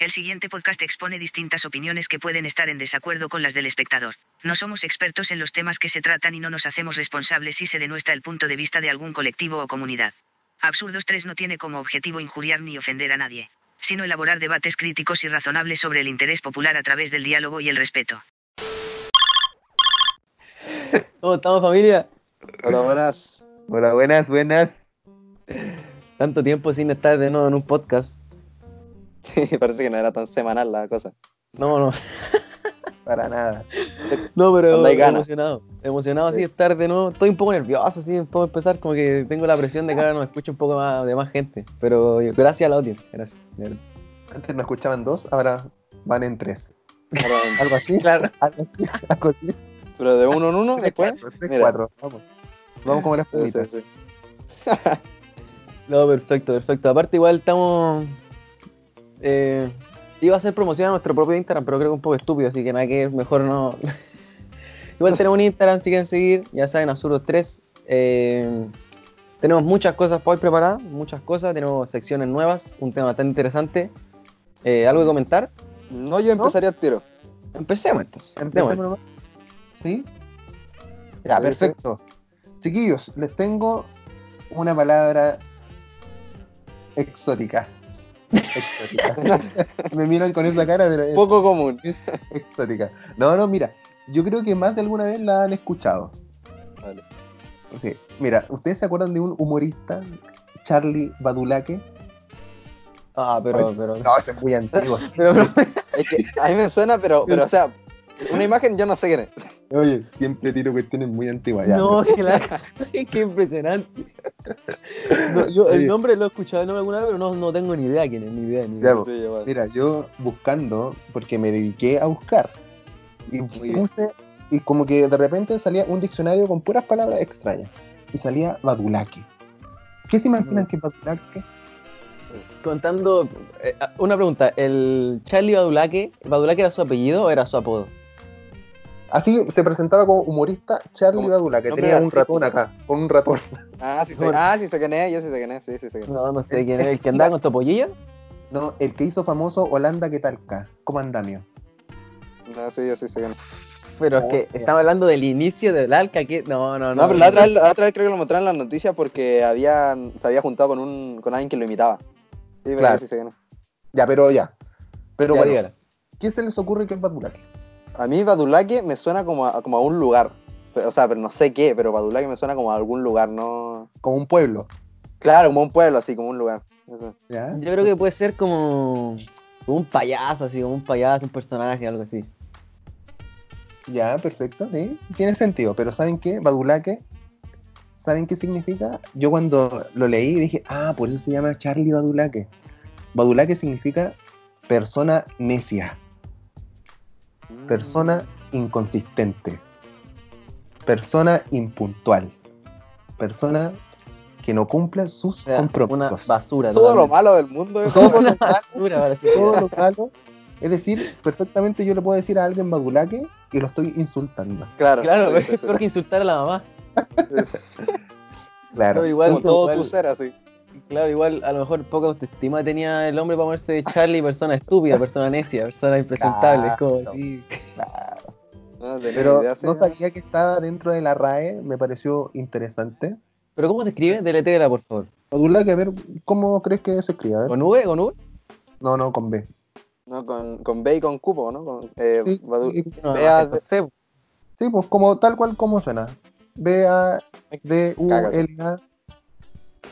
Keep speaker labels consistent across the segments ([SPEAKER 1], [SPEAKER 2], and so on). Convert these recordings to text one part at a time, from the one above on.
[SPEAKER 1] El siguiente podcast expone distintas opiniones que pueden estar en desacuerdo con las del espectador. No somos expertos en los temas que se tratan y no nos hacemos responsables si se denuestra el punto de vista de algún colectivo o comunidad. Absurdos 3 no tiene como objetivo injuriar ni ofender a nadie, sino elaborar debates críticos y razonables sobre el interés popular a través del diálogo y el respeto.
[SPEAKER 2] ¿Cómo estamos, familia?
[SPEAKER 3] Hola, buenas.
[SPEAKER 2] Hola, buenas, buenas. Tanto tiempo sin estar de nuevo en un podcast.
[SPEAKER 3] Sí, parece que no era tan semanal la cosa.
[SPEAKER 2] No, no.
[SPEAKER 3] Para nada.
[SPEAKER 2] No, pero emocionado. Emocionado así
[SPEAKER 3] Sí.
[SPEAKER 2] estar de nuevo. Estoy un poco nervioso así, puedo empezar como que tengo la presión de que ahora nos escuche un poco más de más gente. Pero gracias a la audiencia, gracias.
[SPEAKER 4] Antes no escuchaban dos, ahora van en tres. Algo así.
[SPEAKER 2] Claro.
[SPEAKER 4] Algo así. Algo así.
[SPEAKER 3] pero de uno en uno después.
[SPEAKER 4] Cuatro, tres,
[SPEAKER 3] Mira.
[SPEAKER 4] cuatro. Vamos. Vamos como las
[SPEAKER 3] Sí, sí, sí.
[SPEAKER 2] No, perfecto, perfecto. Aparte igual estamos... Eh, iba a hacer promoción a nuestro propio Instagram, pero creo que un poco estúpido, así que nada que mejor no... igual tenemos un Instagram, si quieren seguir, ya saben, Absurdos 3. Eh, tenemos muchas cosas para hoy preparadas, muchas cosas, tenemos secciones nuevas, un tema bastante interesante. Eh, ¿Algo que comentar?
[SPEAKER 3] No, yo empezaría el tiro.
[SPEAKER 2] Empecemos entonces.
[SPEAKER 4] Empecemos. ¿Sí? Ya, perfecto. Chiquillos, les tengo una palabra exótica. Exótica. Me miran con esa cara, pero es,
[SPEAKER 3] Poco común.
[SPEAKER 4] es exótica. No, no, mira, yo creo que más de alguna vez la han escuchado.
[SPEAKER 3] Vale.
[SPEAKER 4] Sí. Mira, ¿ustedes se acuerdan de un humorista, Charlie Badulaque?
[SPEAKER 2] Ah, pero... pero,
[SPEAKER 4] No, ese es muy antiguo.
[SPEAKER 2] pero- pero-
[SPEAKER 3] Es que a mí me suena, pero, pero o sea, una imagen yo no sé quién es.
[SPEAKER 4] Oye, siempre tiro cuestiones muy antiguas. ya.
[SPEAKER 2] No, que la... qué impresionante. No, yo el nombre lo he escuchado el nombre alguna vez, pero no, no tengo ni idea quién es, ni idea, ni
[SPEAKER 4] Ya,
[SPEAKER 2] idea.
[SPEAKER 3] Sí, igual.
[SPEAKER 4] Mira, yo buscando, porque me dediqué a buscar, y puse, y como que de repente salía un diccionario con puras palabras extrañas, y salía Badulaque. ¿Qué se imaginan
[SPEAKER 2] Mm.
[SPEAKER 4] que es Badulaque?
[SPEAKER 2] Contando, eh, una pregunta, ¿el Charlie Badulaque, Badulaque era su apellido o era su apodo?
[SPEAKER 4] Así se presentaba como humorista Charlie Badulaque,
[SPEAKER 3] nombre
[SPEAKER 4] tenía un ratón acá, con un ratón.
[SPEAKER 3] Ah, sí sé, ah, sí sé quién es, yo sí sé quién es, sí, sí sé quién es.
[SPEAKER 2] No, no sé quién es, el que andaba con topollillo.
[SPEAKER 4] No, el que hizo famoso Holanda que talca, como andamio.
[SPEAKER 3] No, sí, yo sí sé quién es.
[SPEAKER 2] Pero es
[SPEAKER 4] Oh,
[SPEAKER 2] que
[SPEAKER 4] ya.
[SPEAKER 2] estamos hablando del inicio del Alca, que no, no, no.
[SPEAKER 3] No, pero la otra, vez, la otra vez creo que lo mostraron en las noticias porque habían, se había juntado con un con alguien que lo imitaba. Sí, pero
[SPEAKER 4] Claro.
[SPEAKER 3] sí sé quién es.
[SPEAKER 4] Ya, pero ya. Pero
[SPEAKER 2] Ya,
[SPEAKER 4] bueno,
[SPEAKER 2] dígala.
[SPEAKER 4] ¿qué se les ocurre que es Badulaque?
[SPEAKER 3] A mí Badulaque me suena como a, como a un lugar. Pero, O sea, pero no sé qué, pero Badulaque me suena como a algún lugar, no.
[SPEAKER 4] Como un pueblo.
[SPEAKER 3] Claro, como un pueblo, así, como un lugar.
[SPEAKER 2] Yo creo que puede ser como, como un payaso, así, como un payaso, un personaje, algo así.
[SPEAKER 4] Ya, perfecto, sí, tiene sentido, pero ¿saben qué? Badulaque, ¿saben qué significa? Yo cuando lo leí dije, ah, por eso se llama Charlie Badulaque. Badulaque significa persona necia, persona inconsistente, persona impuntual, persona que no cumple sus
[SPEAKER 2] O sea, una
[SPEAKER 4] compromisos.
[SPEAKER 2] basura.
[SPEAKER 3] Todo lo malo del mundo es
[SPEAKER 2] Todo una basura.
[SPEAKER 4] Todo lo malo. Es decir, perfectamente yo le puedo decir a alguien Badulaque y lo estoy insultando.
[SPEAKER 3] Claro,
[SPEAKER 2] Claro, es peor que insultar a la mamá.
[SPEAKER 4] Claro.
[SPEAKER 2] No, igual,
[SPEAKER 3] Como todo
[SPEAKER 2] igual-
[SPEAKER 3] tu ser así.
[SPEAKER 2] Claro, igual a lo mejor poca autoestima tenía el hombre para ponerse de Charlie, persona estúpida, persona necia, persona impresentable. Es como
[SPEAKER 4] Claro.
[SPEAKER 2] así.
[SPEAKER 3] No tenía
[SPEAKER 4] Pero
[SPEAKER 3] idea, sí.
[SPEAKER 4] no sabía que estaba dentro de la RAE, me pareció interesante.
[SPEAKER 2] Pero ¿cómo se escribe? Deletéela, por favor.
[SPEAKER 4] Badulaque, a ver, ¿cómo crees que se escribe? A ver.
[SPEAKER 2] ¿Con V? ¿Con V?
[SPEAKER 4] No, no, con B.
[SPEAKER 3] No, con, con B y con cupo, ¿no? Con, eh,
[SPEAKER 4] Sí,
[SPEAKER 3] Badu-
[SPEAKER 4] y-
[SPEAKER 2] No,
[SPEAKER 3] Vea-
[SPEAKER 2] no, C.
[SPEAKER 4] sí, pues como tal cual como suena. B A D U L A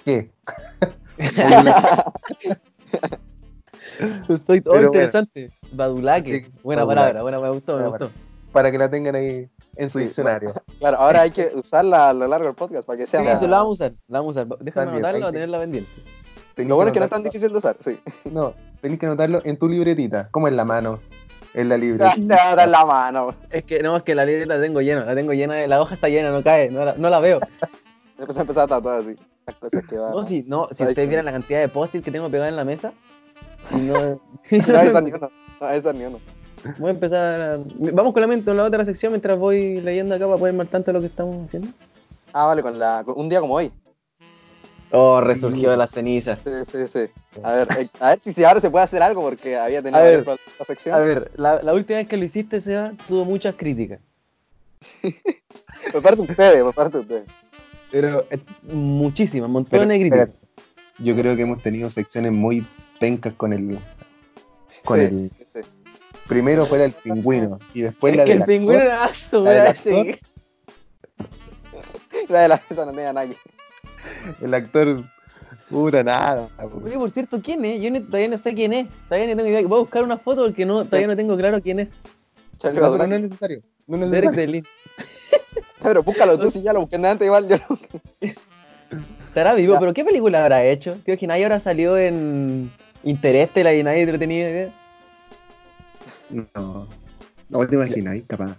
[SPEAKER 4] ¿Qué?
[SPEAKER 2] Estoy todo
[SPEAKER 4] Pero
[SPEAKER 2] interesante. Badulaque.
[SPEAKER 4] Sí,
[SPEAKER 2] buena
[SPEAKER 4] Badulaque.
[SPEAKER 2] palabra, buena, me gustó, me gustó.
[SPEAKER 4] Para que la tengan ahí en su
[SPEAKER 3] Sí,
[SPEAKER 4] diccionario.
[SPEAKER 3] Claro, ahora hay que usarla a lo largo del podcast para que sea
[SPEAKER 2] Sí, eso la vamos a usar, la vamos a usar. Déjame
[SPEAKER 4] También,
[SPEAKER 2] anotarlo, a tenerla pendiente.
[SPEAKER 4] Tenés
[SPEAKER 3] Lo bueno es que no es tan difícil de usar, sí.
[SPEAKER 4] No, tenés que anotarlo en tu libretita, como en la mano, en la
[SPEAKER 3] Se
[SPEAKER 4] libretita.
[SPEAKER 3] va a dar la mano.
[SPEAKER 2] Es que no, es que la libreta la tengo llena, la tengo llena, la hoja está llena, no cae, no la, no la veo.
[SPEAKER 3] Después empezar a tatuar así. Las cosas que van.
[SPEAKER 2] No, si, no, si ustedes vieran la cantidad de post-it que tengo pegada en la mesa, y no,
[SPEAKER 3] No, esa ni uno. No, esa ni uno.
[SPEAKER 2] voy a empezar a... Vamos con la, mente- con la otra sección mientras voy leyendo acá para ponerme al tanto de lo que estamos haciendo.
[SPEAKER 3] Ah, vale, con la, un día como hoy.
[SPEAKER 2] Oh, resurgió de las cenizas.
[SPEAKER 3] Sí, sí, sí. A ver, eh, a ver si, ahora se puede hacer algo porque había tenido
[SPEAKER 2] A ver,
[SPEAKER 3] varios problemas esta sección.
[SPEAKER 2] A ver, la, la última vez que lo hiciste, Seba, tuvo muchas críticas.
[SPEAKER 3] Por parte de ustedes, por parte de ustedes.
[SPEAKER 2] Pero eh, muchísimas, montones de críticas.
[SPEAKER 4] Yo creo que hemos tenido secciones muy pencas con el. Con
[SPEAKER 3] Sí,
[SPEAKER 4] el.
[SPEAKER 3] sí.
[SPEAKER 4] Primero fue del pingüino. Y después
[SPEAKER 2] es
[SPEAKER 4] la
[SPEAKER 2] que
[SPEAKER 4] del
[SPEAKER 2] el pingüino era aso,
[SPEAKER 4] la del.
[SPEAKER 3] La de la esa no tenía nada que.
[SPEAKER 4] El actor. Puta nada.
[SPEAKER 2] Oye, por cierto, ¿quién es? Yo no- todavía no sé quién es. Todavía no tengo idea. Voy a buscar una foto porque no, todavía no tengo claro quién es.
[SPEAKER 3] Charlie
[SPEAKER 4] No, es necesario. No es
[SPEAKER 2] Derek
[SPEAKER 4] necesario.
[SPEAKER 2] DeLin.
[SPEAKER 3] Pero búscalo tú, si ya lo busqué de antes, igual yo lo
[SPEAKER 2] ¿Estará vivo?
[SPEAKER 3] Ya.
[SPEAKER 2] ¿Pero qué película habrá hecho? Tío, que nadie ahora salió en Interestelar y nadie tenía idea.
[SPEAKER 4] No. No te imaginas, capaz.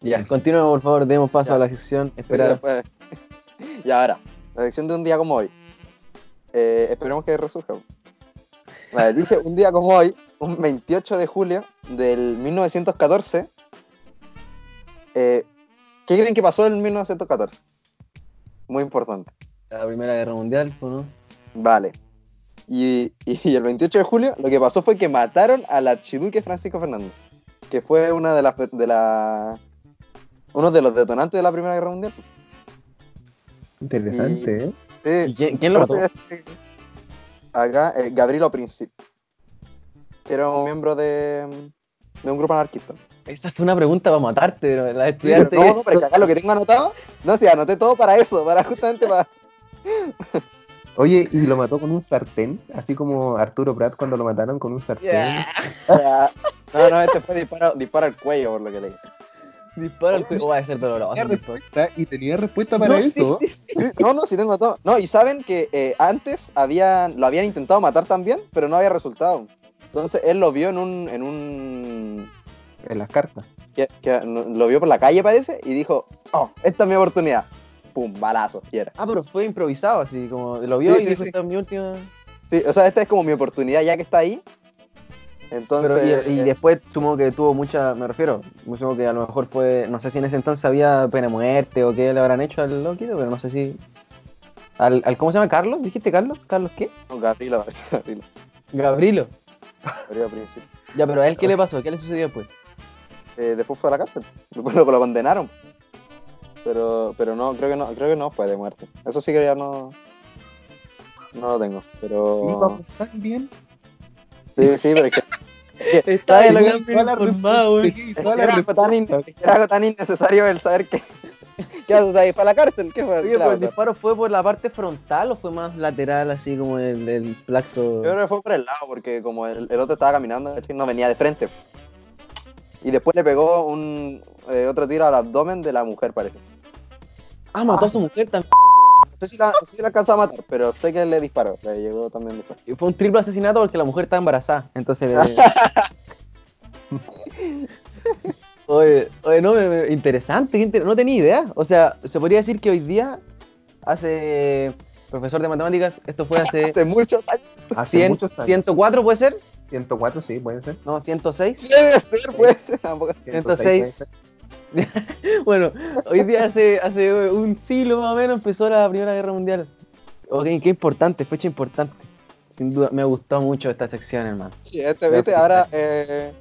[SPEAKER 2] Ya, continuemos por favor, demos paso
[SPEAKER 3] Ya.
[SPEAKER 2] a la sección
[SPEAKER 3] después- Y ahora, la sección de un día como hoy. Eh, esperemos que resurja. Vale, dice un día como hoy, un 28 de julio del 1914. eh, ¿Qué creen que pasó en 1914? Muy importante.
[SPEAKER 2] La Primera Guerra Mundial, ¿o ¿no?
[SPEAKER 3] Vale. Y, y el 28 de julio lo que pasó fue que mataron al archiduque Francisco Fernández, que fue una de las de la, uno de los detonantes de la Primera Guerra Mundial.
[SPEAKER 4] Interesante, ¿eh?
[SPEAKER 3] Sí,
[SPEAKER 2] ¿Y quién, quién lo mató?
[SPEAKER 3] Acá, eh, Gabrielo Princip. Que era un miembro de, de un grupo anarquista.
[SPEAKER 2] Esa fue una pregunta para matarte, la
[SPEAKER 3] Sí, pero
[SPEAKER 2] estudiante.
[SPEAKER 3] no, no, pero que acá lo que tengo anotado, no, sí, anoté todo para eso, para justamente para.
[SPEAKER 4] Oye, y lo mató con un sartén, así como Arturo Prat cuando lo mataron con un sartén.
[SPEAKER 2] Yeah.
[SPEAKER 3] No, no, este fue disparo, disparo al cuello, por lo que leí.
[SPEAKER 2] Dispara el juego. Va a ser doloroso.
[SPEAKER 4] Tenía respuesta, y tenía respuesta para
[SPEAKER 2] No,
[SPEAKER 4] eso.
[SPEAKER 2] sí, sí.
[SPEAKER 3] Sí, No, no, sí tengo todo. No, y saben que eh, antes habían, lo habían intentado matar también, pero no había resultado. Entonces él lo vio en un, en un,
[SPEAKER 4] En las cartas.
[SPEAKER 3] que, lo vio por la calle parece y dijo, oh, esta es mi oportunidad. Pum, balazo, y era.
[SPEAKER 2] Ah, pero fue improvisado, así como lo vio
[SPEAKER 3] Sí,
[SPEAKER 2] y
[SPEAKER 3] sí,
[SPEAKER 2] dijo,
[SPEAKER 3] sí.
[SPEAKER 2] esta es mi última.
[SPEAKER 3] Sí, o sea, esta es como mi oportunidad ya que está ahí. Entonces,
[SPEAKER 2] Pero, y, y
[SPEAKER 3] eh,
[SPEAKER 2] después supongo que tuvo mucha, me refiero, supongo que a lo mejor fue, no sé si en ese entonces había pena de muerte o qué le habrán hecho al loquito, pero no sé si... Al, al- ¿Cómo se llama? ¿Carlos? ¿Dijiste Carlos? ¿Carlos qué?
[SPEAKER 3] no, Gabriela,
[SPEAKER 2] Gabrilo.
[SPEAKER 3] Gabriela Príncipe.
[SPEAKER 2] Ya, pero a él, ¿qué le pasó? ¿Qué le sucedió después?
[SPEAKER 3] Eh, después fue a la cárcel. Después lo, lo condenaron. Pero, pero no, creo que no, creo que no fue de muerte. Eso sí que ya no. No lo tengo. Pero.
[SPEAKER 4] Tan bien.
[SPEAKER 3] Sí, sí, pero es que. es que-
[SPEAKER 2] Está
[SPEAKER 4] Toda la
[SPEAKER 2] informado, güey.
[SPEAKER 3] era, algo tan era algo innecesario el saber que. ¿Qué haces ahí? ¿Para la cárcel? ¿Qué fue?
[SPEAKER 2] Oye,
[SPEAKER 3] ¿Qué le
[SPEAKER 2] pues el disparo fue por la parte frontal o fue más lateral, así como el, el plaxo.
[SPEAKER 3] Yo creo que fue por el lado, porque como el, el otro estaba caminando, no venía de frente. Y después le pegó un eh, otro tiro al abdomen de la mujer, parece.
[SPEAKER 2] Ah, mató a su mujer también.
[SPEAKER 3] No sé si la, no sé si la alcanzó a matar, pero sé que le disparó. Le llegó también después.
[SPEAKER 2] Y Fue un triple asesinato porque la mujer estaba embarazada. Entonces le... Oye, oye, no, me- me- interesante, qué inter- no tenía idea. O sea, se podría decir que hoy día hace profesor de matemáticas, esto fue hace
[SPEAKER 3] Hace muchos años.
[SPEAKER 4] Hace
[SPEAKER 2] 100,
[SPEAKER 4] muchos años.
[SPEAKER 2] 104 puede ser,
[SPEAKER 4] 104, sí, puede ser.
[SPEAKER 2] no, 106.
[SPEAKER 3] Debe ser, pues. Tampoco.
[SPEAKER 2] 106.
[SPEAKER 4] puede ser.
[SPEAKER 2] Bueno, hoy día hace, hace un siglo más o menos empezó la Primera Guerra Mundial. Ok, qué importante, fecha importante. Sin duda, me gustó mucho esta sección, hermano.
[SPEAKER 3] Sí, este, viste, ahora. Eh,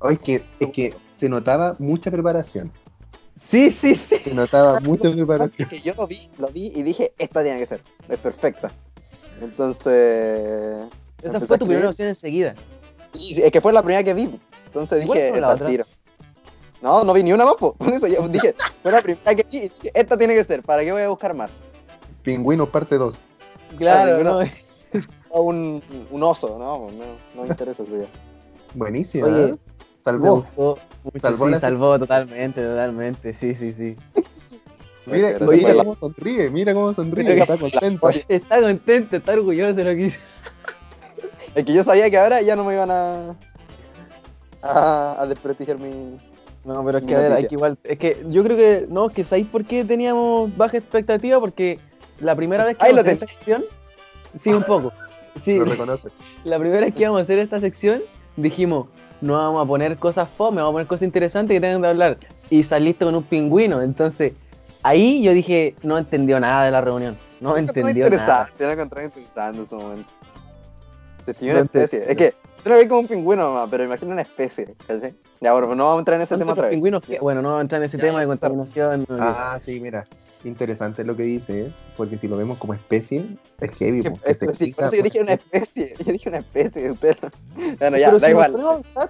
[SPEAKER 4] Oye, es que, es que se notaba mucha preparación.
[SPEAKER 2] Sí, sí, sí.
[SPEAKER 4] Se notaba mucha
[SPEAKER 3] es
[SPEAKER 4] preparación.
[SPEAKER 3] que yo lo vi, lo vi y dije, esta tiene que ser. Es perfecta. Entonces.
[SPEAKER 2] Esa fue tu primera opción enseguida.
[SPEAKER 3] Y es que fue la primera que vi. Entonces
[SPEAKER 2] ¿Y cuál
[SPEAKER 3] dije, esta tiro. No, no vi ni una más, po. Por eso yo dije, fue la primera que vi dije, esta tiene que ser. ¿Para qué voy a buscar más?
[SPEAKER 4] Pingüino parte 2.
[SPEAKER 2] Claro, no.
[SPEAKER 3] O un, un oso, no, no, no me interesa eso ya.
[SPEAKER 4] Buenísima.
[SPEAKER 2] Oye,
[SPEAKER 4] ¿eh? Salvó.
[SPEAKER 2] mucho.
[SPEAKER 4] Salvó
[SPEAKER 2] sí,
[SPEAKER 4] la-
[SPEAKER 2] salvó totalmente, totalmente. Sí, sí, sí.
[SPEAKER 4] Mira, mira cómo sonríe, mira cómo sonríe, está contento.
[SPEAKER 2] Está contento, está orgulloso de lo que hizo.
[SPEAKER 3] Es que yo sabía que ahora ya no me iban a. a, a desprestigiar mi.
[SPEAKER 2] No, pero es que a ver, hay que igual. Es que yo creo que. No, que ¿sabéis por qué teníamos baja expectativa? Porque la primera vez que
[SPEAKER 3] Ahí
[SPEAKER 2] íbamos
[SPEAKER 3] lo
[SPEAKER 2] a hacer esta sección. Sí, un poco. Sí,
[SPEAKER 4] Lo reconoce.
[SPEAKER 2] la primera vez que íbamos a hacer esta sección, dijimos, no vamos a poner cosas fome, vamos a poner cosas interesantes que tengan que hablar. Y saliste con un pingüino. Entonces, ahí yo dije, no entendió nada de la reunión. No entendió nada.
[SPEAKER 3] interesante, lo encontré interesante en su momento. Se estimó
[SPEAKER 2] No
[SPEAKER 3] una especie.
[SPEAKER 2] entendió.
[SPEAKER 3] Es que tú lo ves como un pingüino nomás, pero imagina una especie. ¿cachai? Ya, bueno, no vamos a entrar en ese
[SPEAKER 2] ¿Cuántos
[SPEAKER 3] tema otra vez.
[SPEAKER 2] pingüinos que- Bueno, no vamos a entrar en ese
[SPEAKER 3] Ya,
[SPEAKER 2] tema de contaminación.
[SPEAKER 4] Ah, sí, mira. Interesante lo que dice, ¿eh? porque si lo vemos como especie, es heavy.
[SPEAKER 3] Que-
[SPEAKER 4] po, que
[SPEAKER 3] es-
[SPEAKER 4] se
[SPEAKER 3] sí, por eso yo dije una especie. Yo dije una especie. Usted no- Bueno, ya,
[SPEAKER 2] Pero
[SPEAKER 3] da
[SPEAKER 2] si
[SPEAKER 3] igual.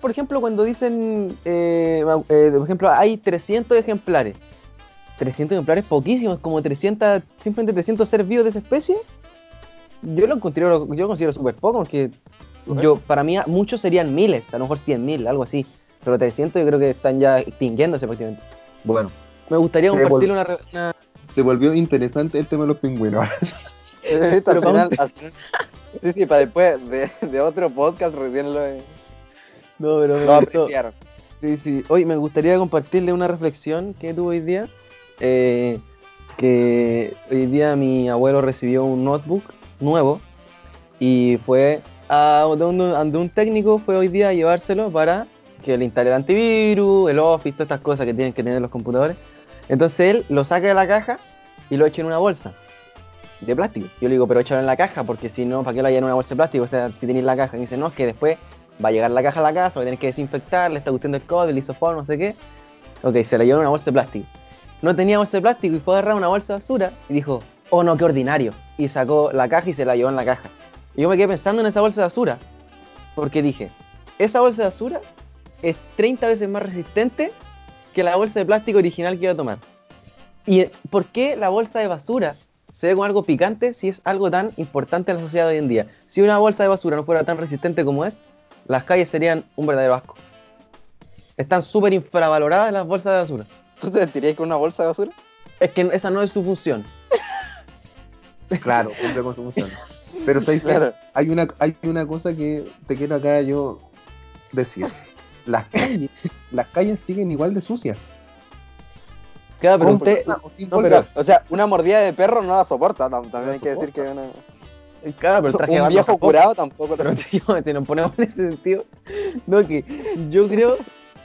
[SPEAKER 2] por ejemplo, cuando dicen, eh, eh, por ejemplo, hay 300 ejemplares. 300 ejemplares poquísimos, como 300, simplemente 300 seres vivos de esa especie. Yo lo considero, yo considero súper poco, porque yo, para mí muchos serían miles, a lo mejor 100 mil, algo así. Pero 300 yo creo que están ya extinguiéndose prácticamente.
[SPEAKER 4] Bueno,
[SPEAKER 2] Me gustaría compartir una, una-
[SPEAKER 4] se volvió interesante el tema de los pingüinos.
[SPEAKER 2] Pero
[SPEAKER 3] final, así- Sí, sí, para después de, de otro podcast recién lo,
[SPEAKER 2] No, pero me
[SPEAKER 3] lo apreciaron.
[SPEAKER 2] Sí, sí. Hoy me gustaría compartirle una reflexión que tuve hoy día. eh, que hoy día mi abuelo recibió un notebook nuevo y fue a un, técnico, fue hoy día a llevárselo para que le instale el antivirus, el Office, todas estas cosas que tienen que tener los computadores. Entonces él lo saca de la caja y lo echa en una bolsa de plástico. Yo le digo, pero échalo en la caja, porque si no, ¿para qué lo hay en una bolsa de plástico? O sea, si tenéis la caja. Y me dice, no, es que después va a llegar la caja a la casa, va a tener que desinfectar, le está gustando el código, el isofón, no sé qué. Ok, se la llevó en una bolsa de plástico. No tenía bolsa de plástico y fue a agarrar una bolsa de basura y dijo, oh no, qué ordinario. Y sacó la caja y se la llevó en la caja. Y yo me quedé pensando en esa bolsa de basura, porque dije, esa bolsa de basura es 30 veces más resistente que la bolsa de plástico original que iba a tomar. ¿Y eh, por qué la bolsa de basura se ve como algo picante si es algo tan importante en la sociedad de hoy en día? Si una bolsa de basura no fuera tan resistente como es, las calles serían un verdadero asco. Están súper infravaloradas las bolsas de basura.
[SPEAKER 3] ¿Tú te sentirías con una bolsa de basura?
[SPEAKER 2] Es que esa no es su función.
[SPEAKER 4] Claro, cumple con su función. Pero ¿sabes?
[SPEAKER 3] Claro.
[SPEAKER 4] hay una, hay una cosa que te quiero acá yo decir. Las calles, las calles siguen igual de sucias.
[SPEAKER 2] Claro, pero usted.
[SPEAKER 4] o sin
[SPEAKER 2] no,
[SPEAKER 4] bolsa.
[SPEAKER 2] pero-
[SPEAKER 3] O sea, una mordida de perro no la soporta. tam- También hay que decir que una-
[SPEAKER 2] Claro, pero el traje
[SPEAKER 3] un viejo
[SPEAKER 2] tampoco.
[SPEAKER 3] curado tampoco.
[SPEAKER 2] Pero tío, si nos ponemos en ese sentido, no, que yo creo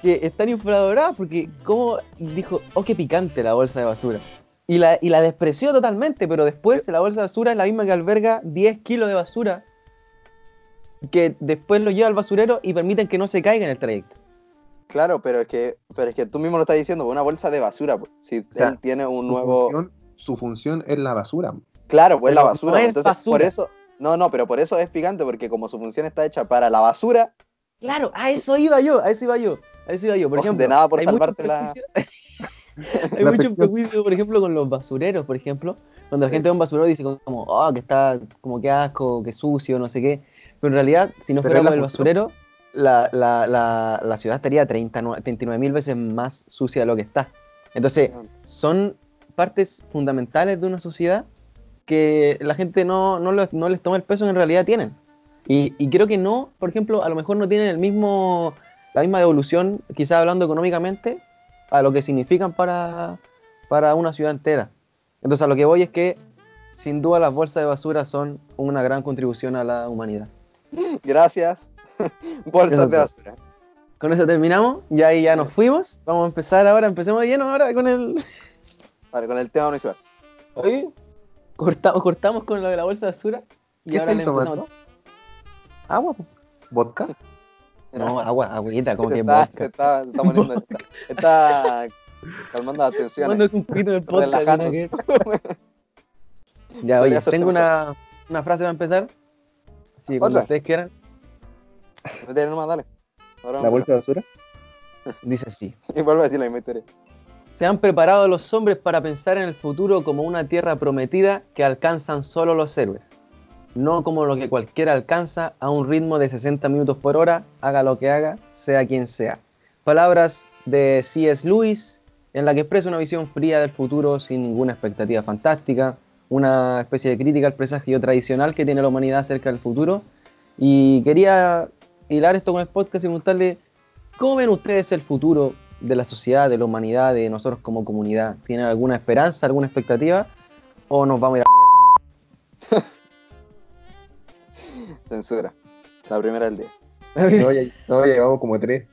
[SPEAKER 2] que están infravaloradas porque como dijo, oh, qué picante la bolsa de basura. Y la, y la despreció totalmente, pero después la bolsa de basura es la misma que alberga 10 kilos de basura que después lo lleva al basurero y permiten que no se caiga en el trayecto.
[SPEAKER 3] Claro, pero es que, pero es que tú mismo lo estás diciendo, una bolsa de basura. pues. Si
[SPEAKER 4] sea,
[SPEAKER 3] él tiene un
[SPEAKER 4] Su
[SPEAKER 3] nuevo.
[SPEAKER 4] función- su función es la basura.
[SPEAKER 3] Claro, pues
[SPEAKER 2] Pero
[SPEAKER 3] la
[SPEAKER 2] no
[SPEAKER 3] basura.
[SPEAKER 2] es
[SPEAKER 3] Entonces,
[SPEAKER 2] basura.
[SPEAKER 3] por eso. No, no, pero por eso es picante, porque como su función está hecha para la basura,
[SPEAKER 2] Claro, a eso iba yo, a eso iba yo, a eso iba yo. Por
[SPEAKER 3] Oh, de
[SPEAKER 2] ejemplo,
[SPEAKER 3] nada por salvarte la-
[SPEAKER 2] hay mucho prejuicio, por ejemplo, con los basureros, por ejemplo, cuando la gente ve un basurero dice como, oh, que está como que asco, que sucio, no sé qué. Pero en realidad, si no fuera por el basurero, la, la, la, la ciudad estaría 39 mil veces más sucia de lo que está. Entonces, son partes fundamentales de una sociedad que la gente no, no, les, no les toma el peso que en realidad tienen. Y, y creo que no, por ejemplo, a lo mejor no tienen el mismo, la misma devolución, quizás hablando económicamente, a lo que significan para, para una ciudad entera. Entonces a lo que voy es que sin duda las bolsas de basura son una gran contribución a la humanidad.
[SPEAKER 3] gracias. Bolsas de basura.
[SPEAKER 2] Con eso terminamos, ya ahí ya nos fuimos. Vamos a empezar ahora, empecemos de lleno ahora con el...
[SPEAKER 3] Vale, con el tema municipal.
[SPEAKER 2] Oye, cortamos, cortamos con lo de la bolsa de basura y
[SPEAKER 4] ¿Qué
[SPEAKER 2] ahora le empezamos.
[SPEAKER 4] tomando?
[SPEAKER 2] Agua, pues.
[SPEAKER 4] ¿Vodka?
[SPEAKER 2] No, agua, agüita, como
[SPEAKER 3] se
[SPEAKER 2] que
[SPEAKER 3] está,
[SPEAKER 2] vodka.
[SPEAKER 3] se está, se está poniendo. Está, está calmando la tensión.
[SPEAKER 2] Mándose un poquito en el podcast. Ya, oye, tengo una, una frase para empezar. Sí, cuando ustedes quieran.
[SPEAKER 3] Métele nomás, dale. Ahora
[SPEAKER 4] ¿La bolsa de basura?
[SPEAKER 2] Dice así.
[SPEAKER 3] Y vuelve a decir la misma historia.
[SPEAKER 2] Se han preparado los hombres para pensar en el futuro como una tierra prometida que alcanzan solo los héroes. No como lo que cualquiera alcanza a un ritmo de 60 minutos por hora, haga lo que haga, sea quien sea. Palabras de C.S. Lewis, en la que expresa una visión fría del futuro sin ninguna expectativa fantástica, una especie de crítica al presagio tradicional que tiene la humanidad acerca del futuro. Y quería hilar esto con el podcast y preguntarle, ¿cómo ven ustedes el futuro de la sociedad, de la humanidad, de nosotros como comunidad? ¿Tienen alguna esperanza, alguna expectativa? ¿O nos vamos a ir a
[SPEAKER 3] Censura. La primera del día.
[SPEAKER 4] No, ya, no, ya llevamos como tres.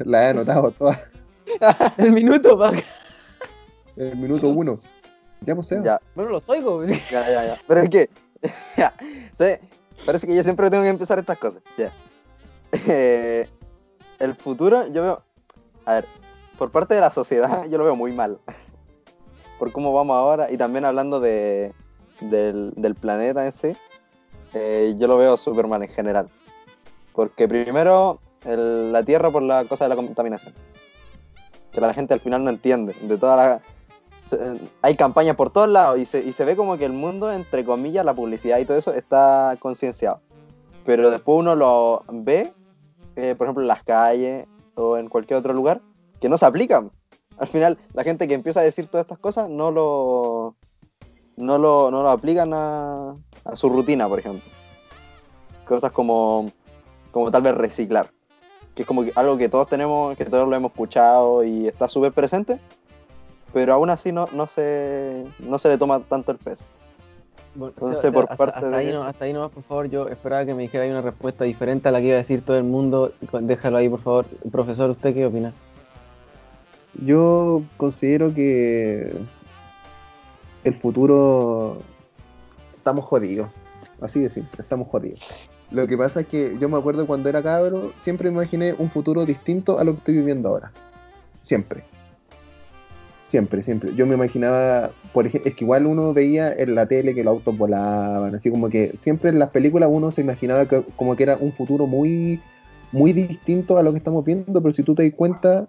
[SPEAKER 4] La he anotado todas.
[SPEAKER 2] El minuto.
[SPEAKER 4] El minuto uno. Ya, pues.
[SPEAKER 3] Ya,
[SPEAKER 2] Bueno, los oigo.
[SPEAKER 3] ya, ya, ya. Pero es que, ya, parece que yo siempre tengo que empezar estas cosas. Ya. Eh, el futuro, yo veo, a ver, por parte de la sociedad, yo lo veo muy mal. Por cómo vamos ahora, y también hablando de, del, del planeta en sí, eh, yo lo veo súper mal en general. Porque primero, la Tierra por la cosa de la contaminación. Que la gente al final no entiende. De toda hay campañas por todos lados y se, y se ve como que el mundo, entre comillas, la publicidad y todo eso está concienciado. Pero después uno lo ve, eh, por ejemplo, en las calles o en cualquier otro lugar, que no se aplican. Al final, la gente que empieza a decir todas estas cosas no lo, no lo, no lo aplican a, a su rutina, por ejemplo. Cosas como, como tal vez reciclar. Que es como que algo que todos tenemos, que todos lo hemos escuchado y está súper presente, pero aún así no, no, se, no se le toma tanto el peso.
[SPEAKER 2] Bueno,
[SPEAKER 3] Entonces,
[SPEAKER 2] Seba,
[SPEAKER 3] por
[SPEAKER 2] Seba,
[SPEAKER 3] parte
[SPEAKER 2] hasta,
[SPEAKER 3] de
[SPEAKER 2] ahí no, hasta ahí nomás, por favor. Yo esperaba que me dijera ahí una respuesta diferente a la que iba a decir todo el mundo. Déjalo ahí, por favor. Profesor, ¿usted qué opina?
[SPEAKER 4] Yo considero que el futuro estamos jodidos. Así de simple, estamos jodidos. Lo que pasa es que yo me acuerdo cuando era cabro, siempre me imaginé un futuro distinto a lo que estoy viviendo ahora. Siempre. Siempre, siempre. Yo me imaginaba, por ejemplo, es que igual uno veía en la tele que los autos volaban, así como que siempre en las películas uno se imaginaba que, como que era un futuro muy, muy distinto a lo que estamos viendo, pero si tú te das cuenta,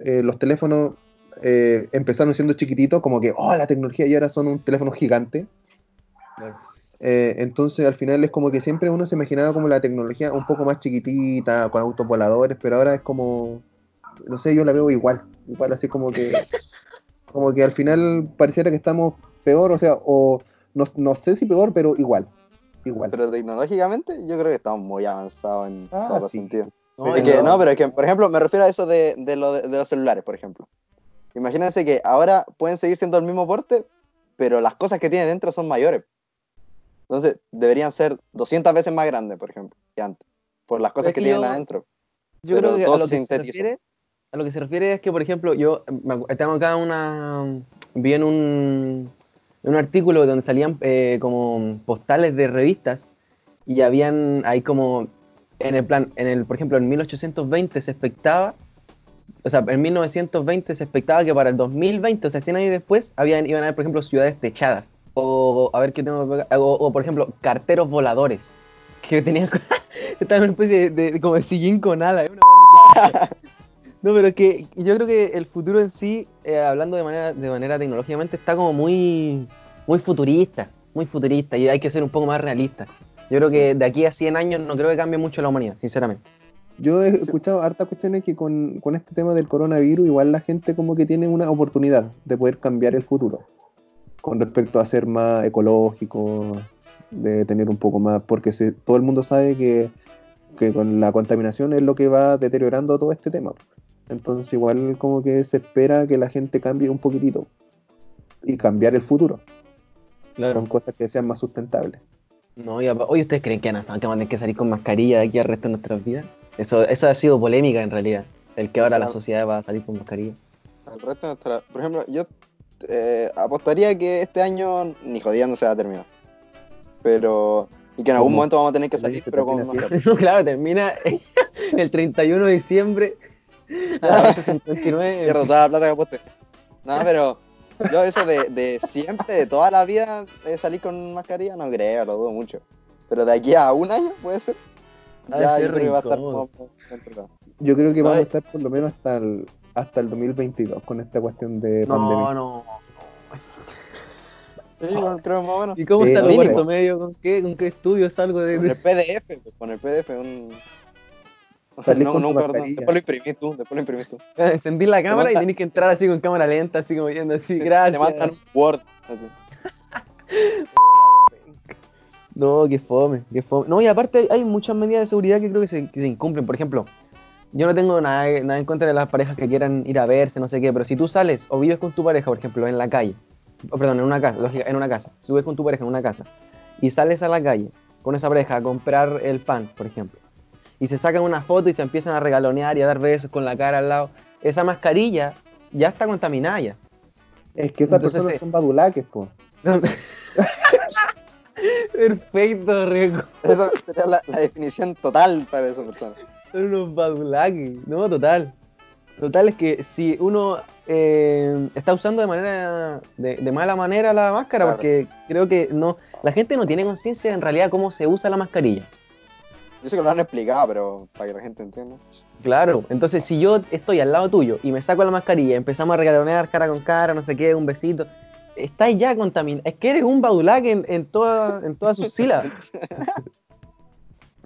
[SPEAKER 4] eh, los teléfonos eh, empezaron siendo chiquititos, como que, oh, la tecnología y ahora son un teléfono gigante. Eh, entonces al final es como que siempre uno se imaginaba como la tecnología un poco más chiquitita, con autos voladores, pero ahora es como, no sé, yo la veo igual, igual así como que, como que al final pareciera que estamos peor, o sea, o no, no sé si peor, pero igual, igual.
[SPEAKER 3] Pero tecnológicamente yo creo que estamos muy avanzados en
[SPEAKER 4] Ah,
[SPEAKER 3] todos los
[SPEAKER 4] sí.
[SPEAKER 3] sentidos.
[SPEAKER 2] No,
[SPEAKER 3] Es que-
[SPEAKER 2] no-
[SPEAKER 3] pero es que, por ejemplo, me refiero a eso de, de lo de los celulares, por ejemplo. Imagínense que ahora pueden seguir siendo el mismo porte, pero las cosas que tienen dentro son mayores. Entonces, deberían ser 200 veces más grandes, por ejemplo, que antes. Por las cosas que
[SPEAKER 2] que
[SPEAKER 3] tienen
[SPEAKER 2] yo-
[SPEAKER 3] adentro.
[SPEAKER 2] Yo
[SPEAKER 3] Pero
[SPEAKER 2] creo que a lo que, se refiere, a lo que se refiere es que, por ejemplo, yo tengo acá una. Vi en un, un artículo donde salían eh, como postales de revistas y habían ahí como. En el plan, en el, por ejemplo, en 1820 se expectaba. O sea, en 1920 se expectaba que para el 2020, o sea, 100 años después, habían, iban a haber, por ejemplo, ciudades techadas. O, a ver qué tengo o, o, por ejemplo, carteros voladores. Que tenían. Estaban una especie de, de- como de sillín con alas. es una No, pero es que yo creo que el futuro en sí, eh, hablando de manera, de manera tecnológicamente, está como muy, muy futurista, muy futurista y hay que ser un poco más realista. Yo creo que de aquí a 100 años no creo que cambie mucho la humanidad, sinceramente.
[SPEAKER 4] Yo he escuchado hartas cuestiones que con, con este tema del coronavirus, igual la gente como que tiene una oportunidad de poder cambiar el futuro con respecto a ser más ecológico, de tener un poco más, porque se- todo el mundo sabe que, que con la contaminación es lo que va deteriorando todo este tema. Entonces igual como que se espera que la gente cambie un poquitito y cambiar el futuro con cosas que sean más sustentables.
[SPEAKER 2] No, y oye, ¿ustedes creen que van a, que van a tener que salir con mascarilla de aquí al resto de nuestras vidas? Eso, eso ha sido polémica en realidad. El que ahora
[SPEAKER 3] O sea,
[SPEAKER 2] la sociedad va a salir con mascarilla.
[SPEAKER 3] Al resto de nuestra- Por ejemplo, yo eh, apostaría que este año ni jodiendo se va a terminar. Pero. Y que en algún
[SPEAKER 4] ¿Cómo?
[SPEAKER 3] momento vamos a tener que
[SPEAKER 4] ¿Cómo
[SPEAKER 3] salir, pero con mascarilla.
[SPEAKER 2] No, claro, termina el 31 de diciembre a las 11.59.
[SPEAKER 3] Pierdo toda la plata que aposté. No, pero yo eso de, de siempre, de toda la vida, de salir con mascarilla, no creo, lo dudo mucho. Pero de aquí a un año, puede ser. Ya,
[SPEAKER 2] ser
[SPEAKER 3] yo creo que va a estar
[SPEAKER 2] incómodo.
[SPEAKER 3] como controlado.
[SPEAKER 4] Yo creo que
[SPEAKER 3] No,
[SPEAKER 4] vamos a
[SPEAKER 3] eh.
[SPEAKER 4] estar por lo menos hasta el, hasta el 2022 con esta cuestión de
[SPEAKER 2] No,
[SPEAKER 4] pandemia.
[SPEAKER 2] no.
[SPEAKER 3] Sí, bueno, creo más o menos.
[SPEAKER 2] ¿Y cómo
[SPEAKER 4] Sí,
[SPEAKER 2] salgo
[SPEAKER 3] mínimo.
[SPEAKER 2] cuarto medio? ¿Con qué? ¿Con qué estudio salgo de.?
[SPEAKER 3] Con el PDF, pues, con el PDF, un.
[SPEAKER 4] Salís
[SPEAKER 3] No,
[SPEAKER 4] con
[SPEAKER 3] no, perdón, después lo imprimís tú, después lo imprimís tú.
[SPEAKER 2] Encendí la cámara y tenés que entrar así con cámara lenta, así como yendo así,
[SPEAKER 3] Te
[SPEAKER 2] gracias.
[SPEAKER 3] mandan un Word, así.
[SPEAKER 2] No, qué fome, qué fome. No, y aparte hay, muchas medidas de seguridad que creo que se, que se incumplen. Por ejemplo, yo no tengo nada, nada en contra de las parejas que quieran ir a verse, no sé qué, pero si tú sales o vives con tu pareja, por ejemplo, en la calle, perdón, en una casa, lógica, en una casa, si vives con tu pareja en una casa y sales a la calle con esa pareja a comprar el pan, por ejemplo, y se sacan una foto y se empiezan a regalonear y a dar besos con la cara al lado, esa mascarilla ya está contaminada ya.
[SPEAKER 4] Es que esas
[SPEAKER 2] Entonces,
[SPEAKER 4] personas
[SPEAKER 2] eh,
[SPEAKER 4] son badulaques, po.
[SPEAKER 2] Perfecto, Rico.
[SPEAKER 3] Esa sería la, la definición total para esa persona.
[SPEAKER 2] Son unos badulaques. No, total. Total es que si uno eh, está usando de manera de, de mala manera la máscara,
[SPEAKER 3] Claro.
[SPEAKER 2] porque creo que no, la gente no tiene conciencia en realidad cómo se usa la mascarilla.
[SPEAKER 3] Yo sé que lo han explicado, pero para que la gente entienda.
[SPEAKER 2] Claro, entonces si yo estoy al lado tuyo y me saco la mascarilla, empezamos a regalonear cara con cara, no sé qué, un besito, estás ya contaminado. Es que eres un badulaque en, en, toda, en todas sus sílabas.